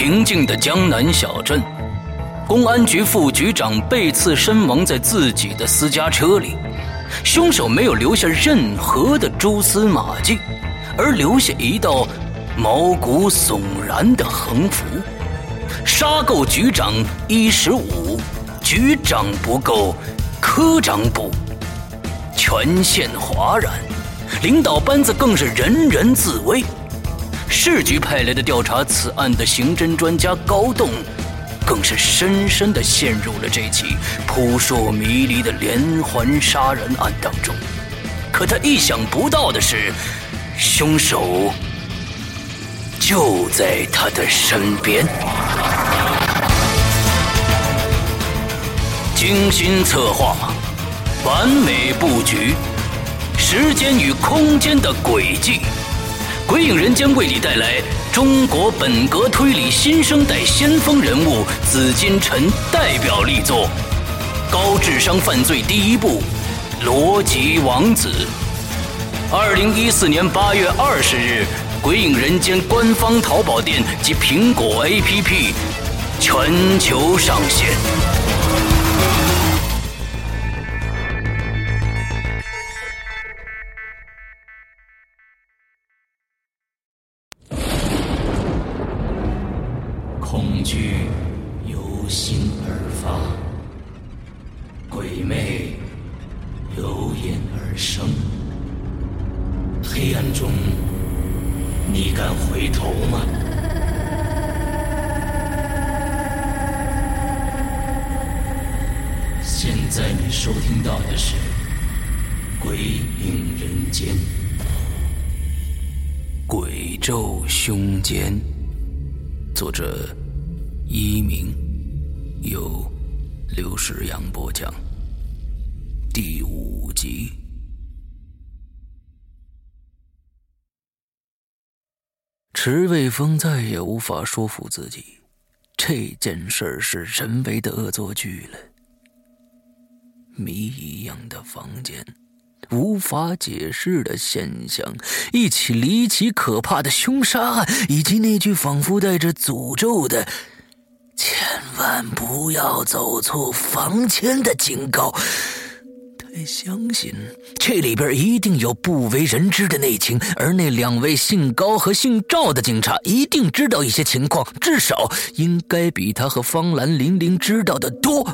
平静的江南小镇，公安局副局长被刺身亡在自己的私家车里，凶手没有留下任何的蛛丝马迹，而留下一道毛骨悚然的横幅：“杀够局长一十五，局长不够，科长补。”全县哗然，领导班子更是人人自危。市局派来的调查此案的刑侦专家高栋，更是深深的陷入了这起扑朔迷离的连环杀人案当中。可他意想不到的是，凶手就在他的身边。精心策划，完美布局，时间与空间的轨迹。鬼影人间为你带来中国本格推理新生代先锋人物紫金陈代表力作《高智商犯罪第一部：逻辑王子》。二零一四年八月二十日，鬼影人间官方淘宝店及苹果 APP 全球上线。居由心而发鬼魅由眼而生。黑暗中你敢回头吗？现在你收听到的是鬼影人间鬼咒凶间作者一鸣，由刘世阳播讲。第五集，池卫峰再也无法说服自己，这件事是人为的恶作剧了。谜一样的房间。无法解释的现象，一起离奇可怕的凶杀案，以及那句仿佛带着诅咒的“千万不要走错房间”的警告。太相信这里边一定有不为人知的内情，而那两位姓高和姓赵的警察一定知道一些情况，至少应该比他和方兰、玲玲知道的多。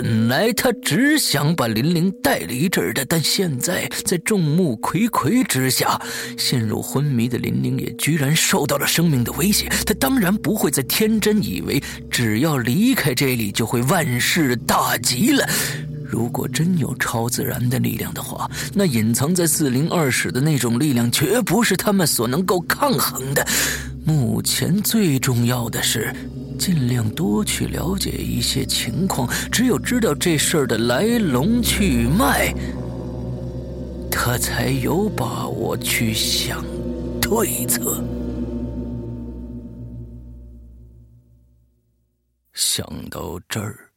本来他只想把林玲带离这儿的，但现在在众目睽睽之下，陷入昏迷的林玲也居然受到了生命的威胁。他当然不会再天真以为只要离开这里就会万事大吉了。如果真有超自然的力量的话，那隐藏在四零二室的那种力量绝不是他们所能够抗衡的。目前最重要的是。尽量多去了解一些情况，只有知道这事儿的来龙去脉，他才有把握去想对策。想到这儿，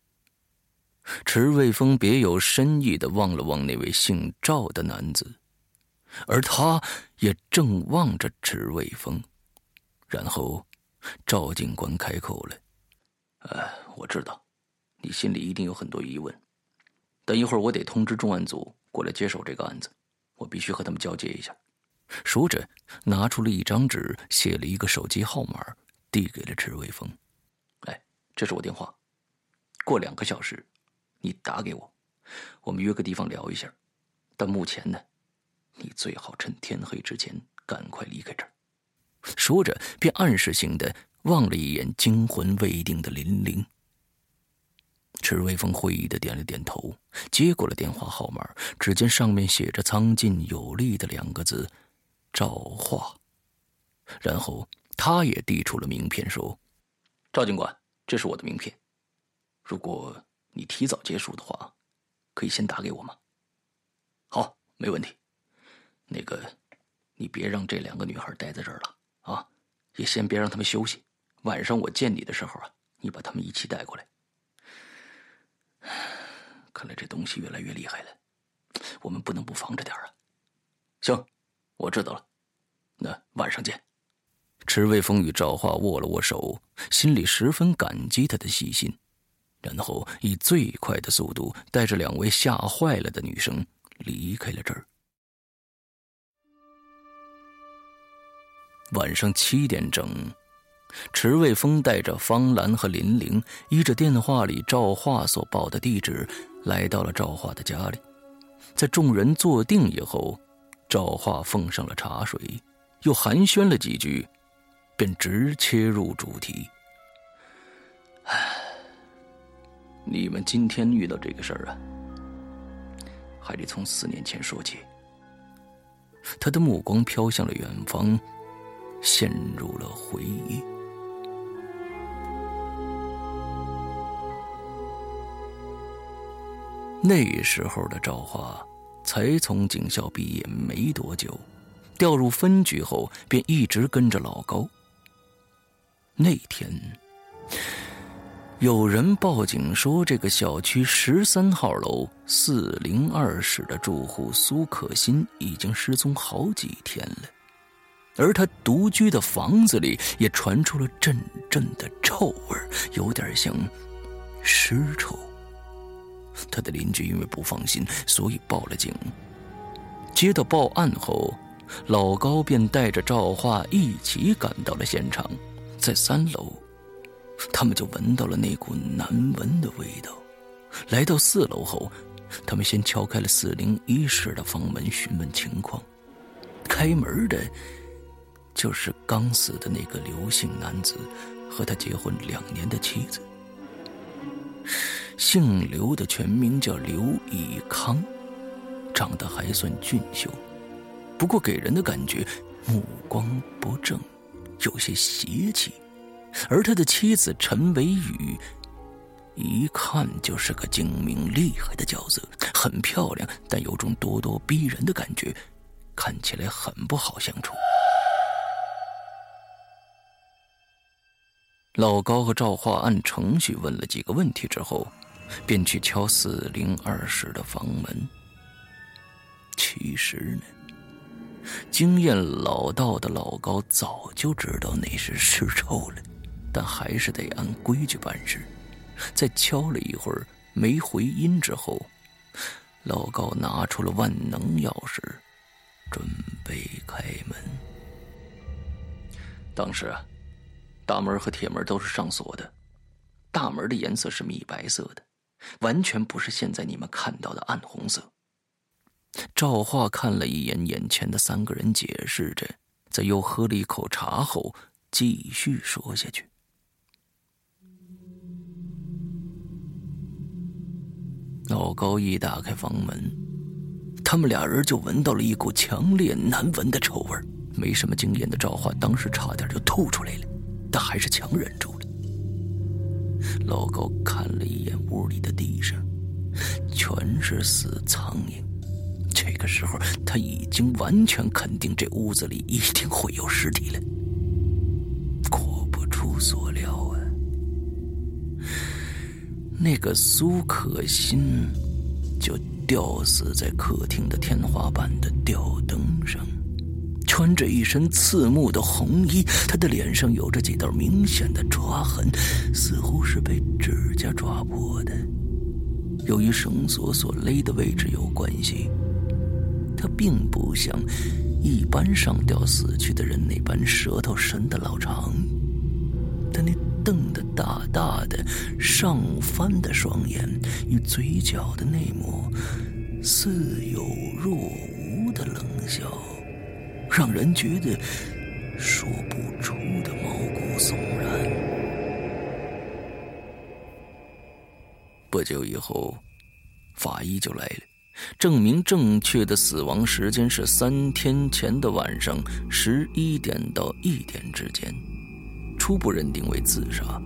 池卫峰别有深意的望了望那位姓赵的男子，而他也正望着池卫峰，然后。赵警官开口了：“呃，我知道，你心里一定有很多疑问。等一会儿我得通知重案组过来接手这个案子，我必须和他们交接一下。”说着，拿出了一张纸，写了一个手机号码，递给了池卫峰：“哎，这是我电话，过两个小时你打给我，我们约个地方聊一下。但目前呢，你最好趁天黑之前赶快离开这儿。”说着，便暗示性的望了一眼惊魂未定的林玲。池微风会意的点了点头，接过了电话号码。只见上面写着“苍劲有力”的两个字，“赵化”。然后他也递出了名片，说：“赵警官，这是我的名片。如果你提早结束的话，可以先打给我吗？”“好，没问题。那个，你别让这两个女孩待在这儿了。”啊，也先别让他们休息。晚上我见你的时候啊，你把他们一起带过来。看来这东西越来越厉害了，我们不能不防着点啊。行，我知道了。那晚上见。池卫峰与赵化握了握手，心里十分感激他的细心，然后以最快的速度带着两位吓坏了的女生离开了这儿。晚上七点整，池卫峰带着方兰和林玲，依着电话里赵化所报的地址，来到了赵化的家里。在众人坐定以后，赵化奉上了茶水，又寒暄了几句，便直切入主题：“唉，你们今天遇到这个事儿啊，还得从四年前说起。”他的目光飘向了远方。陷入了回忆。那时候的赵华才从警校毕业没多久，调入分局后便一直跟着老高。那天，有人报警说，这个小区十三号楼四零二室的住户苏可欣已经失踪好几天了。而他独居的房子里也传出了阵阵的臭味有点像尸臭。他的邻居因为不放心，所以报了警。接到报案后，老高便带着赵化一起赶到了现场。在三楼，他们就闻到了那股难闻的味道。来到四楼后，他们先敲开了四零一室的房门，询问情况。开门的。就是刚死的那个刘姓男子和他结婚两年的妻子。姓刘的全名叫刘以康，长得还算俊秀，不过给人的感觉目光不正，有些邪气。而他的妻子陈维宇，一看就是个精明厉害的角色，很漂亮，但有种咄咄逼人的感觉，看起来很不好相处。老高和赵化按程序问了几个问题之后，便去敲四零二室的房门。其实呢，经验老道的老高早就知道那是尸臭了，但还是得按规矩办事。在敲了一会儿没回音之后，老高拿出了万能钥匙，准备开门。当时啊。大门和铁门都是上锁的，大门的颜色是米白色的，完全不是现在你们看到的暗红色。赵化看了一眼眼前的三个人，解释着，在又喝了一口茶后，继续说下去。老高一打开房门，他们俩人就闻到了一股强烈难闻的臭味没什么经验的赵化当时差点就吐出来了。但还是强忍住了。老高看了一眼屋里的地上，全是死苍蝇。这个时候，他已经完全肯定这屋子里一定会有尸体了。果不出所料啊，那个苏可欣就吊死在客厅的天花板的吊灯上。穿着一身刺目的红衣，他的脸上有着几道明显的抓痕，似乎是被指甲抓破的。由于绳索所勒的位置有关系，他并不像一般上吊死去的人那般舌头伸得老长，他那瞪得大大的上翻的双眼与嘴角的那抹似有若无的冷笑。让人觉得说不出的毛骨悚然。不久以后，法医就来了，证明正确的死亡时间是三天前的晚上十一点到一点之间，初步认定为自杀。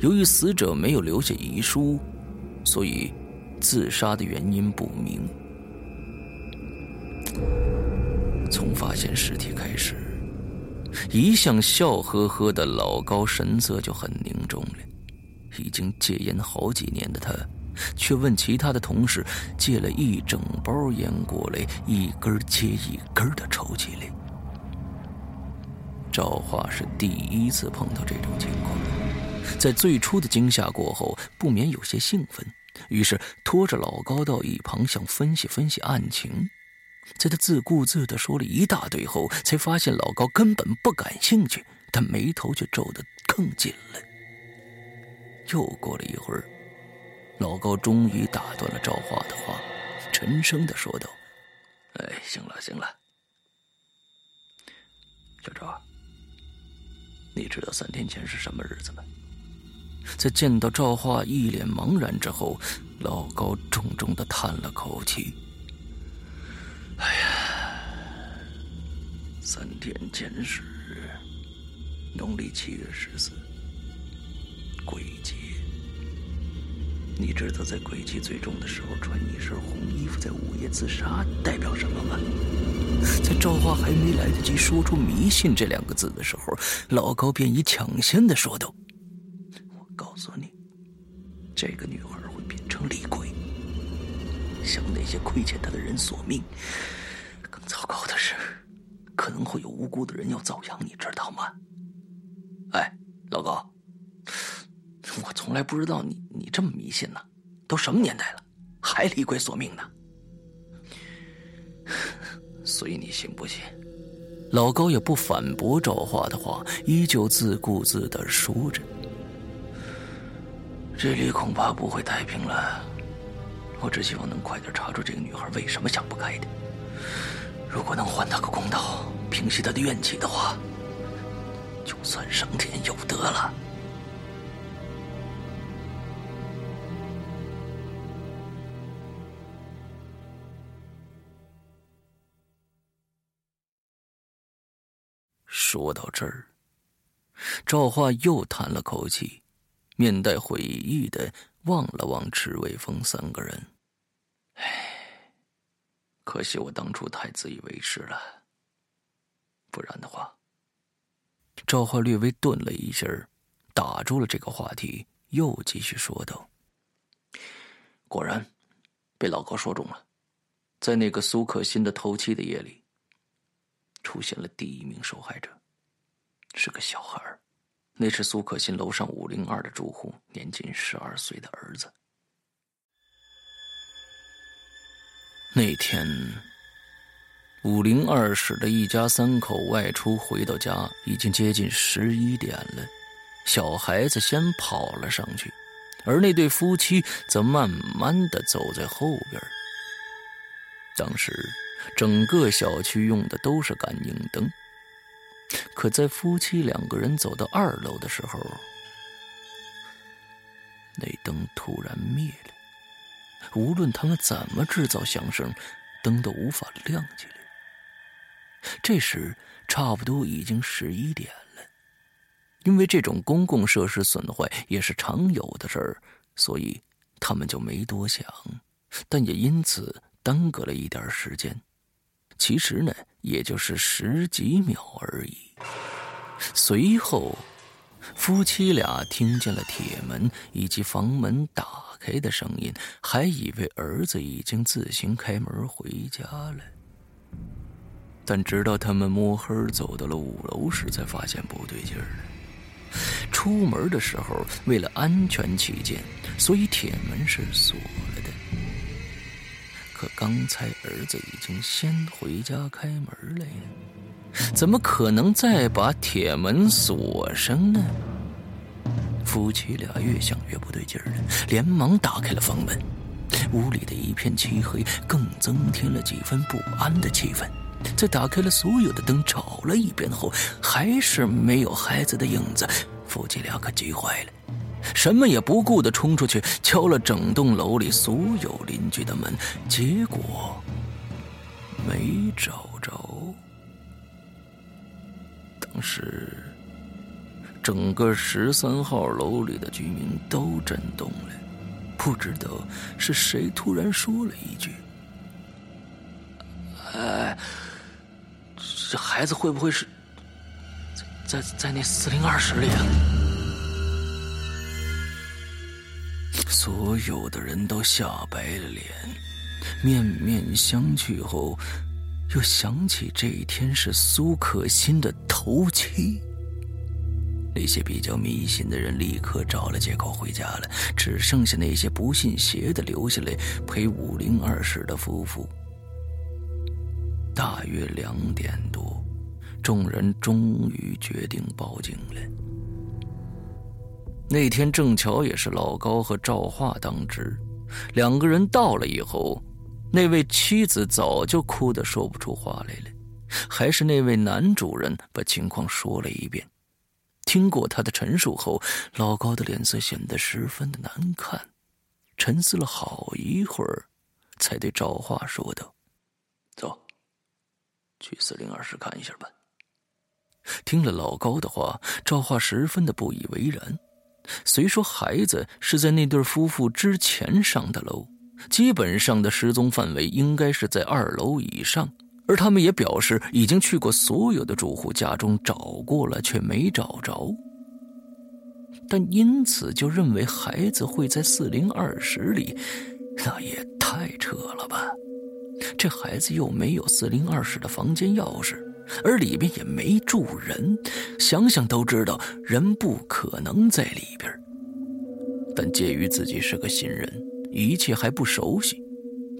由于死者没有留下遗书，所以自杀的原因不明。从发现尸体开始，一向笑呵呵的老高神色就很凝重了。已经戒烟好几年的他，却问其他的同事借了一整包烟过来，一根接一根的抽起来。赵化是第一次碰到这种情况，在最初的惊吓过后，不免有些兴奋，于是拖着老高到一旁，想分析分析案情。在他自顾自地说了一大堆后，才发现老高根本不感兴趣，但眉头却皱得更紧了。又过了一会儿，老高终于打断了赵化的话，沉声地说道：“哎，行了行了，小赵，你知道三天前是什么日子吗？”在见到赵化一脸茫然之后，老高重重的叹了口气。哎呀，三天前是农历七月十四，鬼节。你知道在鬼气最重的时候穿一身红衣服在午夜自杀代表什么吗？在赵化还没来得及说出“迷信”这两个字的时候，老高便已抢先的说道：“我告诉你，这个女孩会变成厉鬼。”向那些亏欠她的人索命，更糟糕的是，可能会有无辜的人要遭殃，你知道吗？哎，老高，我从来不知道你你这么迷信呢，都什么年代了，还厉鬼索命呢？随你信不信。老高也不反驳赵化的话，依旧自顾自的说着：“这里恐怕不会太平了。”我只希望能快点查出这个女孩为什么想不开的。如果能还他个公道，平息他的怨气的话，就算上天有德了。说到这儿，赵化又叹了口气，面带悔意的。望了望池卫峰三个人，唉，可惜我当初太自以为是了。不然的话，赵化略微顿了一下，打住了这个话题，又继续说道：“果然，被老高说中了，在那个苏可欣的头七的夜里，出现了第一名受害者，是个小孩。”那是苏可欣楼上五零二的住户，年仅十二岁的儿子。那天，五零二室的一家三口外出回到家，已经接近十一点了。小孩子先跑了上去，而那对夫妻则慢慢的走在后边。当时，整个小区用的都是感应灯。可在夫妻两个人走到二楼的时候，那灯突然灭了。无论他们怎么制造响声，灯都无法亮起来。这时差不多已经十一点了。因为这种公共设施损坏也是常有的事儿，所以他们就没多想，但也因此耽搁了一点时间。其实呢，也就是十几秒而已。随后，夫妻俩听见了铁门以及房门打开的声音，还以为儿子已经自行开门回家了。但直到他们摸黑走到了五楼时，才发现不对劲儿。出门的时候，为了安全起见，所以铁门是锁了的。可刚才儿子已经先回家开门了呀，怎么可能再把铁门锁上呢？夫妻俩越想越不对劲儿了，连忙打开了房门。屋里的一片漆黑，更增添了几分不安的气氛。在打开了所有的灯，找了一遍后，还是没有孩子的影子。夫妻俩可急坏了。什么也不顾的冲出去，敲了整栋楼里所有邻居的门，结果没找着。当时，整个十三号楼里的居民都震动了，不知道是谁突然说了一句：“哎，这孩子会不会是在在在那四零二室里啊？”所有的人都吓白了脸，面面相觑后，又想起这一天是苏可欣的头七。那些比较迷信的人立刻找了借口回家了，只剩下那些不信邪的留下来陪五零二室的夫妇。大约两点多，众人终于决定报警了。那天正巧也是老高和赵化当值，两个人到了以后，那位妻子早就哭得说不出话来了，还是那位男主人把情况说了一遍。听过他的陈述后，老高的脸色显得十分的难看，沉思了好一会儿，才对赵化说道：“走，去四零二室看一下吧。”听了老高的话，赵化十分的不以为然。虽说孩子是在那对夫妇之前上的楼，基本上的失踪范围应该是在二楼以上。而他们也表示，已经去过所有的住户家中找过了，却没找着。但因此就认为孩子会在四零二室里，那也太扯了吧！这孩子又没有四零二室的房间钥匙，而里边也没住人，想想都知道人不可能在里边。但介于自己是个新人，一切还不熟悉，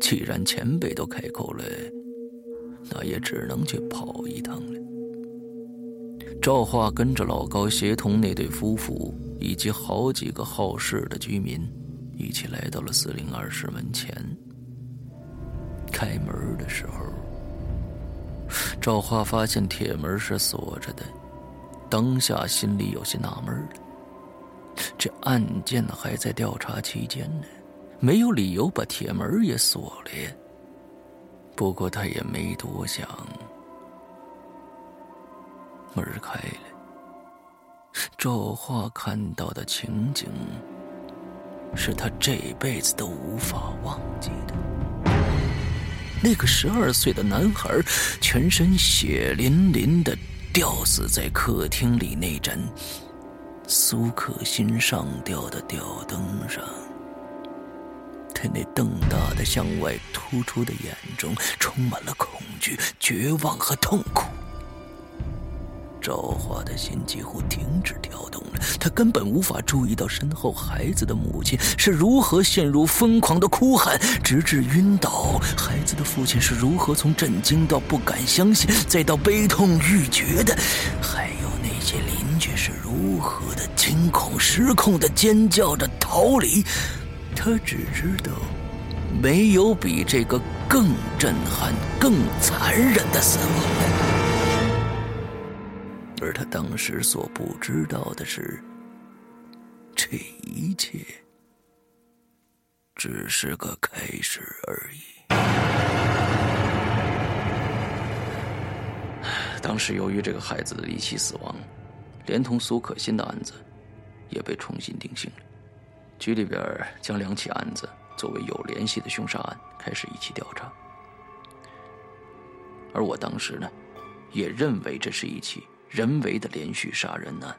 既然前辈都开口了。那也只能去跑一趟了。赵化跟着老高，协同那对夫妇以及好几个好事的居民，一起来到了四零二室门前。开门的时候，赵化发现铁门是锁着的，当下心里有些纳闷了：这案件还在调查期间呢，没有理由把铁门也锁了。不过他也没多想，门开了。赵化看到的情景，是他这辈子都无法忘记的。那个十二岁的男孩，全身血淋淋的吊死在客厅里那盏苏可欣上吊的吊灯上。他那瞪大的向外突出的眼中充满了恐惧、绝望和痛苦。赵华的心几乎停止跳动了，他根本无法注意到身后孩子的母亲是如何陷入疯狂的哭喊，直至晕倒；孩子的父亲是如何从震惊到不敢相信，再到悲痛欲绝的，还有那些邻居是如何的惊恐失控的尖叫着逃离。他只知道，没有比这个更震撼、更残忍的死亡。而他当时所不知道的是，这一切只是个开始而已。当时由于这个孩子的离奇死亡，连同苏可欣的案子也被重新定性了。局里边将两起案子作为有联系的凶杀案开始一起调查，而我当时呢，也认为这是一起人为的连续杀人案。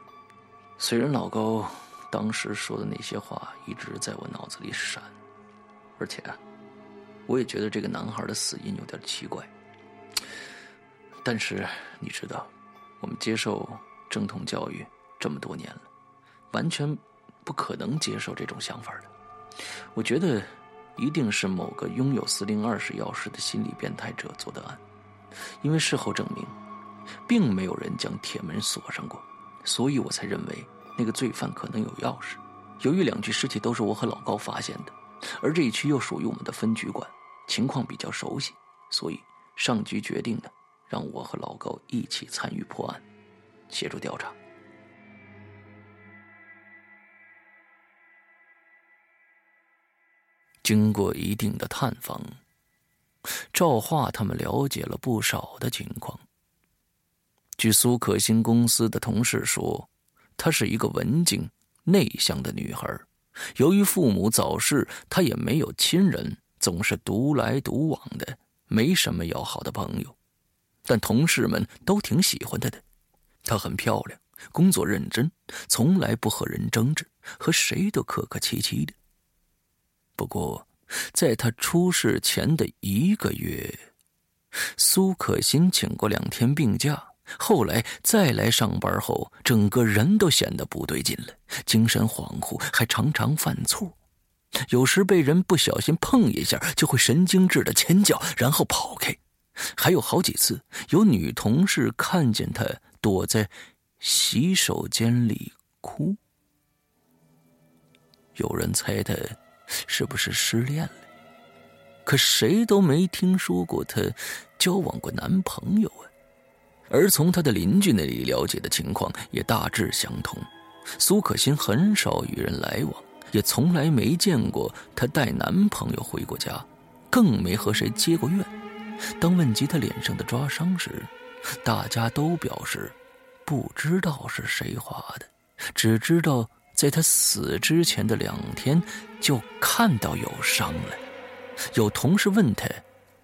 虽然老高当时说的那些话一直在我脑子里闪，而且啊，我也觉得这个男孩的死因有点奇怪。但是你知道，我们接受正统教育这么多年了，完全。不可能接受这种想法的。我觉得，一定是某个拥有四零二室钥匙的心理变态者做的案，因为事后证明，并没有人将铁门锁上过，所以我才认为那个罪犯可能有钥匙。由于两具尸体都是我和老高发现的，而这一区又属于我们的分局管，情况比较熟悉，所以上局决定的让我和老高一起参与破案，协助调查。经过一定的探访，赵化他们了解了不少的情况。据苏可欣公司的同事说，她是一个文静内向的女孩。由于父母早逝，她也没有亲人，总是独来独往的，没什么要好的朋友。但同事们都挺喜欢她的。她很漂亮，工作认真，从来不和人争执，和谁都客客气气的。不过，在他出事前的一个月，苏可欣请过两天病假，后来再来上班后，整个人都显得不对劲了，精神恍惚，还常常犯错。有时被人不小心碰一下，就会神经质的尖叫，然后跑开。还有好几次，有女同事看见他躲在洗手间里哭。有人猜他是不是失恋了？可谁都没听说过她交往过男朋友啊。而从她的邻居那里了解的情况也大致相同。苏可欣很少与人来往，也从来没见过她带男朋友回过家，更没和谁结过怨。当问及她脸上的抓伤时，大家都表示不知道是谁划的，只知道在他死之前的两天就看到有伤了。有同事问他，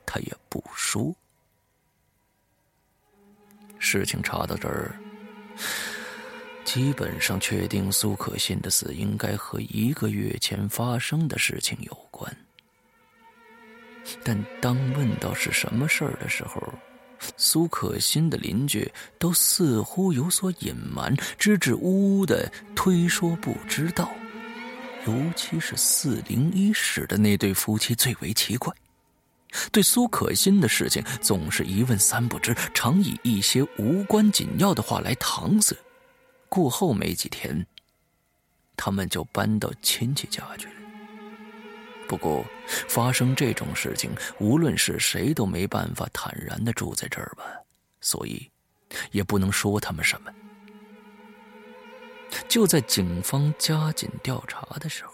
他也不说。事情查到这儿，基本上确定苏可信的死应该和一个月前发生的事情有关。但当问到是什么事儿的时候，苏可欣的邻居都似乎有所隐瞒，支支吾吾的推说不知道。尤其是四零一室的那对夫妻最为奇怪，对苏可欣的事情总是一问三不知，常以一些无关紧要的话来搪塞。过后没几天，他们就搬到亲戚家去了。不过，发生这种事情，无论是谁都没办法坦然的住在这儿吧，所以，也不能说他们什么。就在警方加紧调查的时候，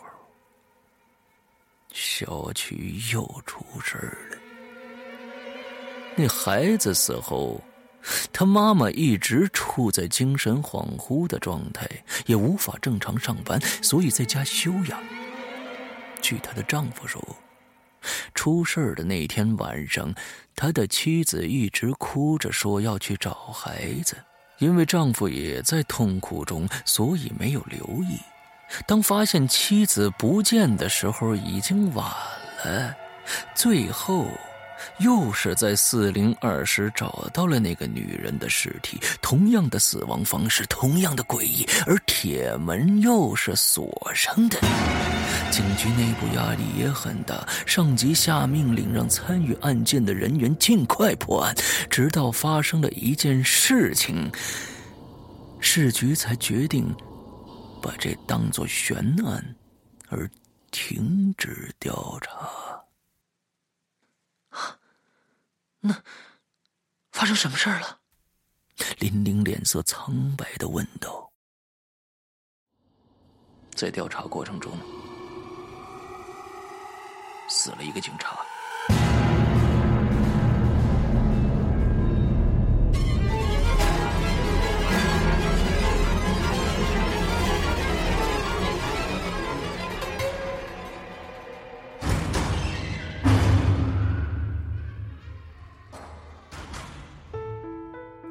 小区又出事了。那孩子死后，他妈妈一直处在精神恍惚的状态，也无法正常上班，所以在家休养。据她的丈夫说，出事的那天晚上，她的妻子一直哭着说要去找孩子。因为丈夫也在痛苦中，所以没有留意。当发现妻子不见的时候，已经晚了。最后，又是在四零二室找到了那个女人的尸体，同样的死亡方式，同样的诡异，而铁门又是锁上的。警局内部压力也很大，上级下命令让参与案件的人员尽快破案，直到发生了一件事情，市局才决定把这当作悬案而停止调查。那发生什么事儿了？林玲脸色苍白的问道。在调查过程中。死了一个警察。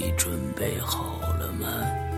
你准备好了吗？